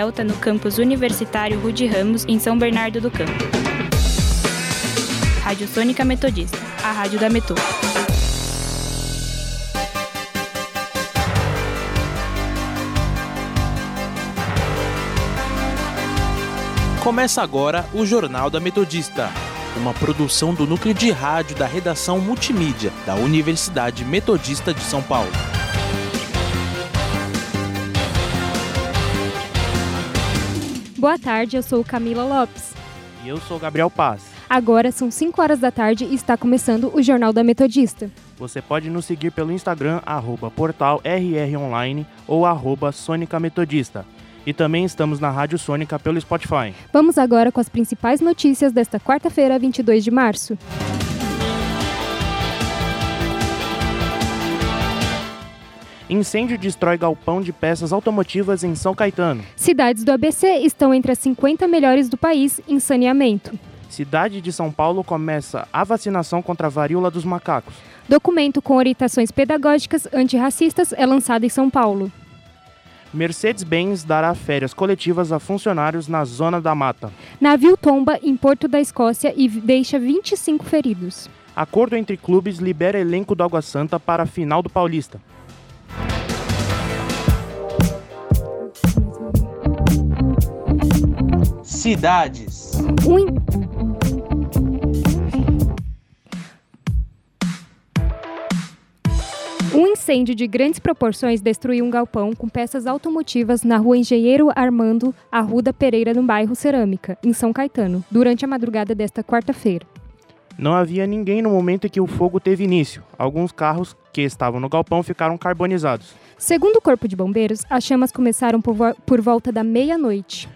Delta no campus universitário Rude Ramos, em São Bernardo do Campo. Rádio Sônica Metodista, a rádio da Metô. Começa agora o Jornal da Metodista, uma produção do núcleo de rádio da redação multimídia da Universidade Metodista de São Paulo. Boa tarde, eu sou Camila Lopes. E eu sou Gabriel Paz. Agora são 5 horas da tarde e está começando o Jornal da Metodista. Você pode nos seguir pelo Instagram, arroba portal RROnline ou arroba Sônica Metodista. E também estamos na Rádio Sônica pelo Spotify. Vamos agora com as principais notícias desta quarta-feira, 22 de março. Incêndio destrói galpão de peças automotivas em São Caetano. Cidades do ABC estão entre as 50 melhores do país em saneamento. Cidade de São Paulo começa a vacinação contra a varíola dos macacos. Documento com orientações pedagógicas antirracistas é lançado em São Paulo. Mercedes-Benz dará férias coletivas a funcionários na Zona da Mata. Navio tomba em Porto da Escócia e deixa 25 feridos. Acordo entre clubes libera elenco do Água Santa para a final do Paulista. Cidades. Um in- Um incêndio de grandes proporções destruiu um galpão com peças automotivas na rua Engenheiro Armando Arruda Pereira, no bairro Cerâmica, em São Caetano, durante a madrugada desta quarta-feira. Não havia ninguém no momento em que o fogo teve início. Alguns carros que estavam no galpão ficaram carbonizados. Segundo o Corpo de Bombeiros, as chamas começaram por, vo- por volta da meia-noite.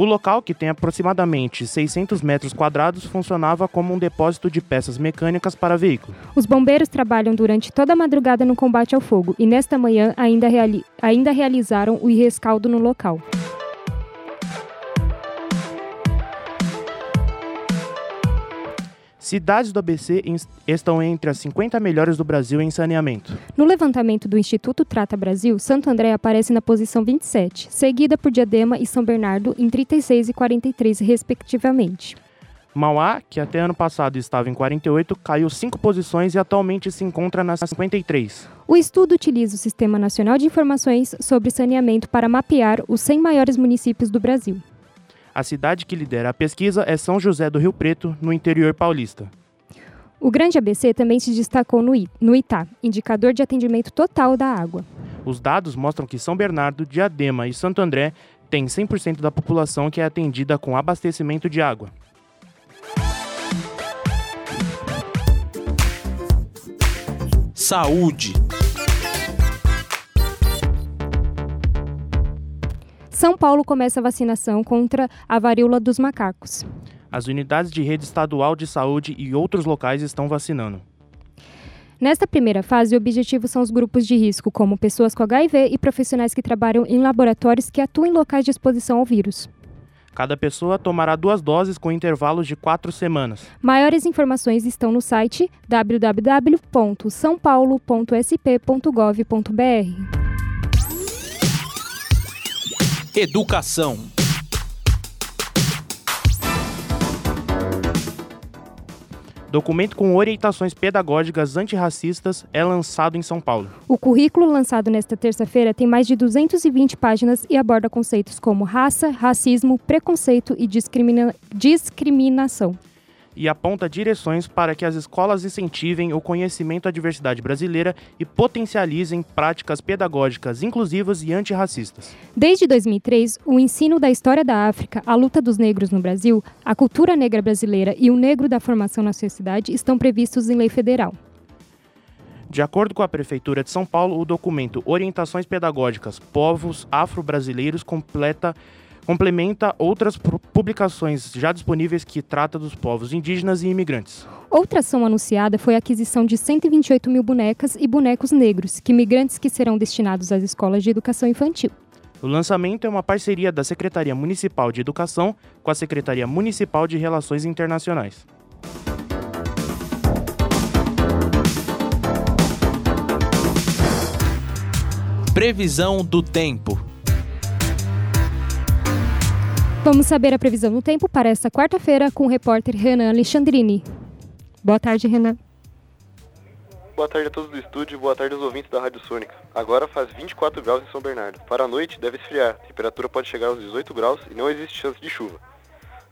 O local, que tem aproximadamente 600 metros quadrados, funcionava como um depósito de peças mecânicas para veículo. Os bombeiros trabalham durante toda a madrugada no combate ao fogo e nesta manhã ainda, reali- ainda realizaram o rescaldo no local. Cidades do ABC estão entre as 50 melhores do Brasil em saneamento. No levantamento do Instituto Trata Brasil, Santo André aparece na posição 27, seguida por Diadema e São Bernardo em 36 e 43, respectivamente. Mauá, que até ano passado estava em 48, caiu 5 posições e atualmente se encontra na 53. O estudo utiliza o Sistema Nacional de Informações sobre Saneamento para mapear os 100 maiores municípios do Brasil. A cidade que lidera a pesquisa é São José do Rio Preto, no interior paulista. O Grande ABC também se destacou no, I- no ITA, indicador de atendimento total da água. Os dados mostram que São Bernardo, Diadema e Santo André têm 100% da população que é atendida com abastecimento de água. Saúde. São Paulo começa a vacinação contra a varíola dos macacos. As unidades de rede estadual de saúde e outros locais estão vacinando. Nesta primeira fase, o objetivo são os grupos de risco, como pessoas com HIV e profissionais que trabalham em laboratórios que atuam em locais de exposição ao vírus. Cada pessoa tomará duas doses com intervalos de quatro semanas. Maiores informações estão no site www.saopaulo.sp.gov.br. Educação. Documento com orientações pedagógicas antirracistas é lançado em São Paulo. O currículo lançado nesta terça-feira tem mais de 220 páginas e aborda conceitos como raça, racismo, preconceito e discrimina- discriminação. E aponta direções para que as escolas incentivem o conhecimento da diversidade brasileira e potencializem práticas pedagógicas inclusivas e antirracistas. Desde 2003, o ensino da história da África, a luta dos negros no Brasil, a cultura negra brasileira e o negro da formação na sociedade estão previstos em lei federal. De acordo com a Prefeitura de São Paulo, o documento Orientações Pedagógicas Povos Afro-Brasileiros completa complementa outras pu- publicações já disponíveis que trata dos povos indígenas e imigrantes. Outra ação anunciada foi a aquisição de 128 mil bonecas e bonecos negros, que migrantes que serão destinados às escolas de educação infantil. O lançamento é uma parceria da Secretaria Municipal de Educação com a Secretaria Municipal de Relações Internacionais. Previsão do tempo. Vamos saber a previsão do tempo para esta quarta-feira com o repórter Renan Alexandrini. Boa tarde, Renan. Boa tarde a todos do estúdio e boa tarde aos ouvintes da Rádio Sônica. Agora faz 24 graus em São Bernardo. Para a noite deve esfriar, a temperatura pode chegar aos 18 graus e não existe chance de chuva.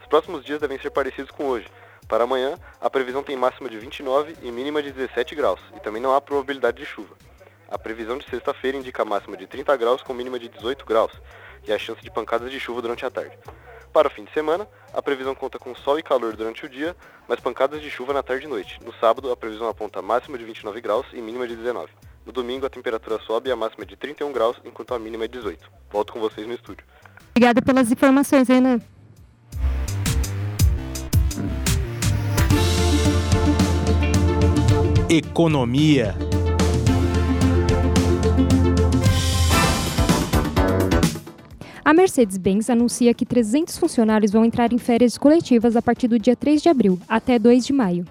Os próximos dias devem ser parecidos com hoje. Para amanhã, a previsão tem máxima de 29 e mínima de 17 graus, e também não há probabilidade de chuva. A previsão de sexta-feira indica máxima de 30 graus com mínima de 18 graus, e a chance de pancadas de chuva durante a tarde. Para o fim de semana, a previsão conta com sol e calor durante o dia, mas pancadas de chuva na tarde e noite. No sábado, a previsão aponta máxima de 29 graus e mínima de 19. No domingo, a temperatura sobe e a máxima é de 31 graus, enquanto a mínima é 18. Volto com vocês no estúdio. Obrigada pelas informações, Renan. Economia. A Mercedes-Benz anuncia que 300 funcionários vão entrar em férias coletivas a partir do dia 3 de abril até 2 de maio.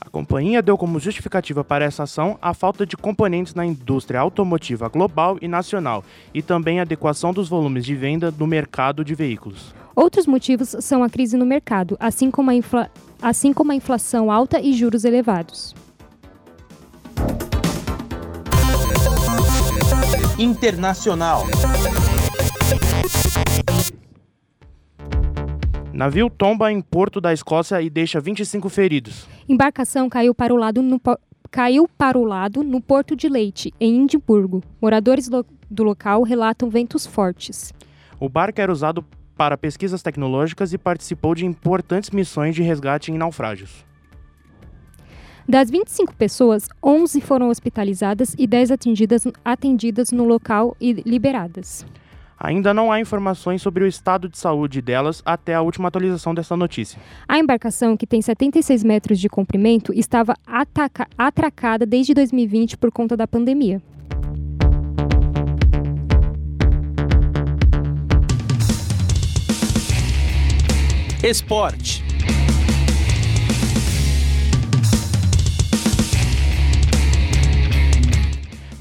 A companhia deu como justificativa para essa ação a falta de componentes na indústria automotiva global e nacional e também a adequação dos volumes de venda no mercado de veículos. Outros motivos são a crise no mercado, assim como a, infla... assim como a inflação alta e juros elevados. Internacional. Navio tomba em Porto da Escócia e deixa 25 feridos. Embarcação caiu para o lado no, caiu para o lado no Porto de Leite, em Edimburgo. Moradores lo... do local relatam ventos fortes. O barco era usado para pesquisas tecnológicas e participou de importantes missões de resgate em naufrágios. Das 25 pessoas, 11 foram hospitalizadas e 10 atendidas, atendidas no local e liberadas. Ainda não há informações sobre o estado de saúde delas até a última atualização dessa notícia. A embarcação, que tem 76 metros de comprimento, estava ataca- atracada desde 2020 por conta da pandemia. Esporte.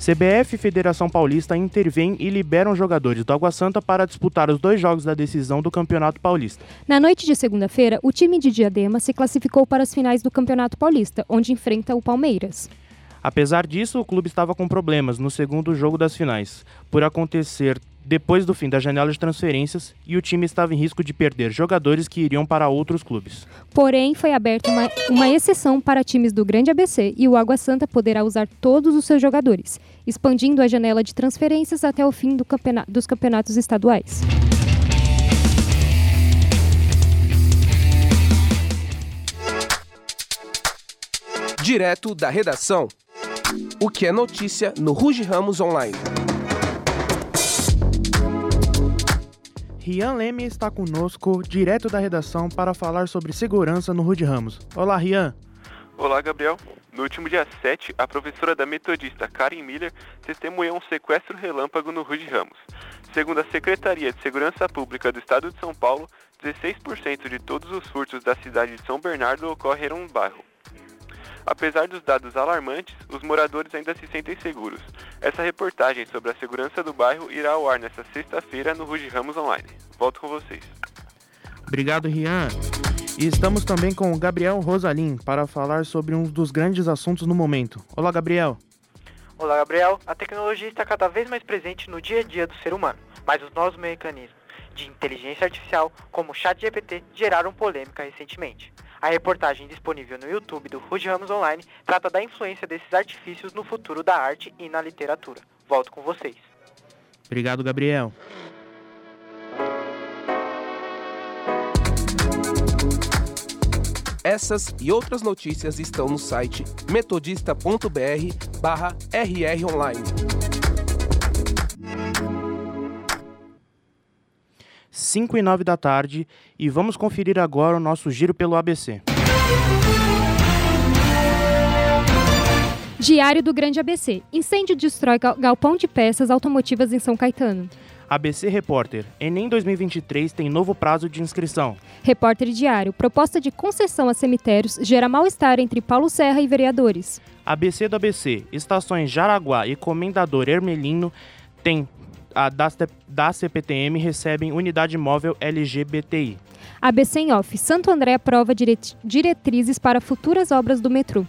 CBF e Federação Paulista intervêm e liberam jogadores do Água Santa para disputar os dois jogos da decisão do Campeonato Paulista. Na noite de segunda-feira, o time de Diadema se classificou para as finais do Campeonato Paulista, onde enfrenta o Palmeiras. Apesar disso, o clube estava com problemas no segundo jogo das finais, por acontecer depois do fim da janela de transferências e o time estava em risco de perder jogadores que iriam para outros clubes. Porém, foi aberta uma, uma exceção para times do Grande ABC e o Água Santa poderá usar todos os seus jogadores, expandindo a janela de transferências até o fim do campena- dos campeonatos estaduais. Direto da redação. O que é notícia no Ruge Ramos Online. Rian Leme está conosco, direto da redação, para falar sobre segurança no Rude Ramos. Olá, Rian. Olá, Gabriel. No último dia 7, a professora da metodista Karen Miller testemunhou um sequestro relâmpago no Rude Ramos. Segundo a Secretaria de Segurança Pública do Estado de São Paulo, 16% de todos os furtos da cidade de São Bernardo ocorreram no bairro. Apesar dos dados alarmantes, os moradores ainda se sentem seguros. Essa reportagem sobre a segurança do bairro irá ao ar nesta sexta-feira no Rude Ramos Online. Volto com vocês. Obrigado, Rian. E estamos também com o Gabriel Rosalim para falar sobre um dos grandes assuntos no momento. Olá, Gabriel. Olá, Gabriel. A tecnologia está cada vez mais presente no dia a dia do ser humano, mas os novos mecanismos de inteligência artificial, como o ChatGPT, geraram polêmica recentemente. A reportagem disponível no YouTube do Rude Ramos Online trata da influência desses artifícios no futuro da arte e na literatura. Volto com vocês. Obrigado, Gabriel. Essas e outras notícias estão no site metodista.br/rronline. 5 e 9 da tarde e vamos conferir agora o nosso giro pelo ABC. Diário do Grande ABC. Incêndio destrói galpão de peças automotivas em São Caetano. ABC Repórter. Enem 2023 tem novo prazo de inscrição. Repórter Diário. Proposta de concessão a cemitérios gera mal-estar entre Paulo Serra e vereadores. ABC do ABC. Estações Jaraguá e Comendador Hermelino têm a, da, da CPTM recebem unidade móvel LGBTI. ABC em off. Santo André aprova diretrizes para futuras obras do metrô.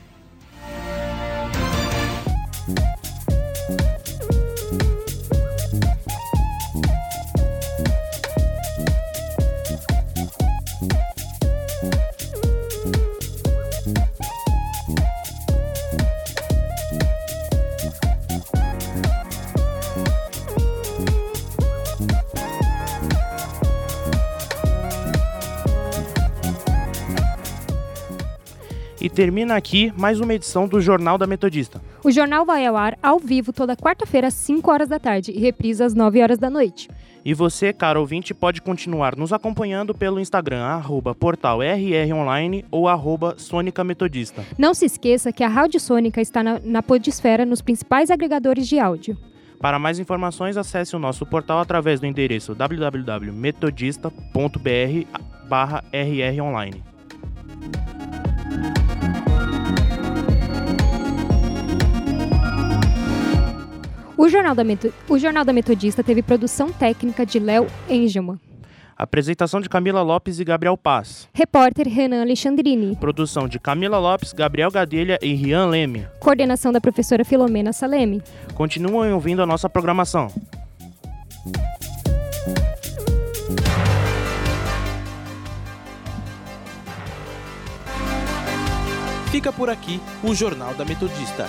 Termina aqui mais uma edição do Jornal da Metodista. O jornal vai ao ar ao vivo toda quarta-feira às 5 horas da tarde e reprisa às 9 horas da noite. E você, caro ouvinte, pode continuar nos acompanhando pelo Instagram, arroba portal RRonline ou arroba Sônica Metodista. Não se esqueça que a Rádio Sônica está na, na Podisfera nos principais agregadores de áudio. Para mais informações, acesse o nosso portal através do endereço www.metodista.br barra rronline. O Jornal da, Meto... o Jornal da Metodista teve produção técnica de Léo Engelman. Apresentação de Camila Lopes e Gabriel Paz. Repórter Renan Alexandrini. Produção de Camila Lopes, Gabriel Gadelha e Rian Leme. Coordenação da professora Filomena Saleme. Continuem ouvindo a nossa programação. Fica por aqui o Jornal da Metodista